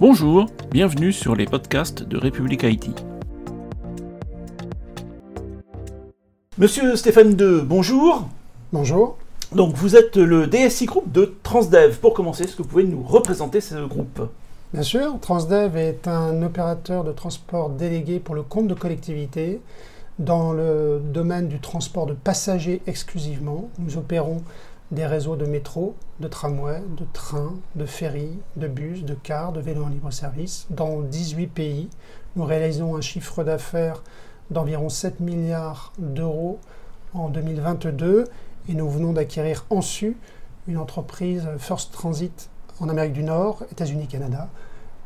Bonjour, bienvenue sur les podcasts de République Haïti. Monsieur Stéphane II, bonjour. Bonjour. Donc vous êtes le DSI Group de Transdev. Pour commencer, est-ce que vous pouvez nous représenter ce groupe? Bien sûr, Transdev est un opérateur de transport délégué pour le compte de collectivité dans le domaine du transport de passagers exclusivement. Nous opérons des réseaux de métro, de tramway, de trains, de ferries, de bus, de cars, de vélos en libre-service dans 18 pays. Nous réalisons un chiffre d'affaires d'environ 7 milliards d'euros en 2022 et nous venons d'acquérir en su une entreprise First Transit en Amérique du Nord, États-Unis, Canada,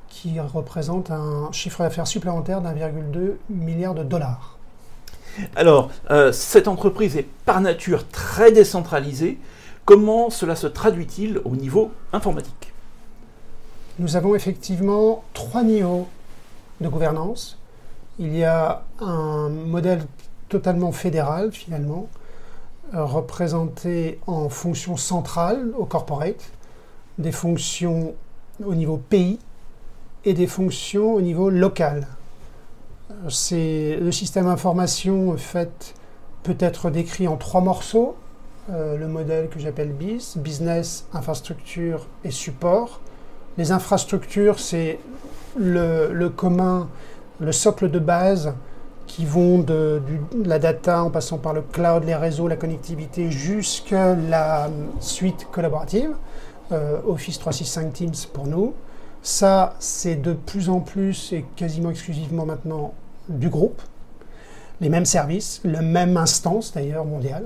qui représente un chiffre d'affaires supplémentaire d'1,2 milliard de dollars. Alors, euh, cette entreprise est par nature très décentralisée. Comment cela se traduit-il au niveau informatique? Nous avons effectivement trois niveaux de gouvernance. Il y a un modèle totalement fédéral finalement, euh, représenté en fonctions centrales au corporate, des fonctions au niveau pays et des fonctions au niveau local. Euh, le système d'information fait peut être décrit en trois morceaux. Euh, le modèle que j'appelle BIS, business, infrastructure et support. Les infrastructures, c'est le, commun, le socle de base qui vont de, la data en passant par le cloud, les réseaux, la connectivité, jusqu'à la suite collaborative. Euh, Office 365 Teams pour nous. Ça, c'est de plus en plus et quasiment exclusivement maintenant du groupe. Les mêmes services, la même instance d'ailleurs mondiale.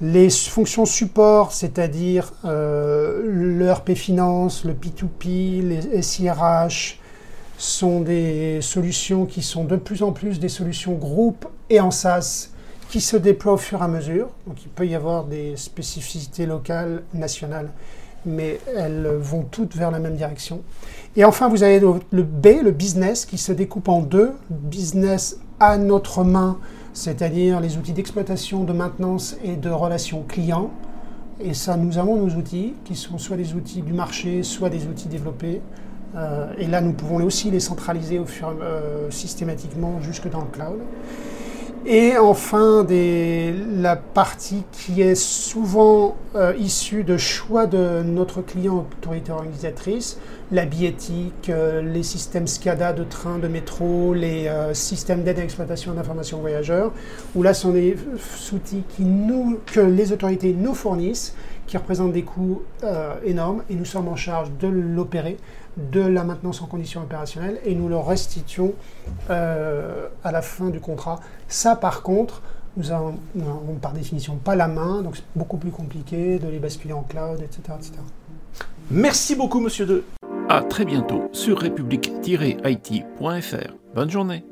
Les fonctions support, c'est-à-dire euh, le RP Finance, le P2P, les SIRH, sont des solutions qui sont de plus en plus des solutions groupe et en SaaS qui se déploient au fur et à mesure. Donc il peut y avoir des spécificités locales, nationales, mais elles vont toutes vers la même direction. Et enfin, vous avez le B, le business, qui se découpe en deux. Business à notre main, c'est-à-dire les outils d'exploitation, de maintenance et de relations clients. Et ça, nous avons nos outils, qui sont soit des outils du marché, soit des outils développés. Euh, et là, nous pouvons aussi les centraliser euh, systématiquement jusque dans le cloud. Et enfin, la partie qui est souvent euh, issue de choix de notre client autorité organisatrice, la billettique, euh, les systèmes SCADA de train, de métro, les euh, systèmes d'aide à l'exploitation d'informations voyageurs, où là, sont des outils que les autorités nous fournissent, qui représentent des coûts énormes, et nous sommes en charge de l'opérer de la maintenance en conditions opérationnelles et nous le restituons euh, à la fin du contrat. Ça, par contre, nous n'avons par définition pas la main, donc c'est beaucoup plus compliqué de les basculer en cloud, etc. etc. Merci beaucoup, monsieur De. À très bientôt sur république-it.fr. Bonne journée.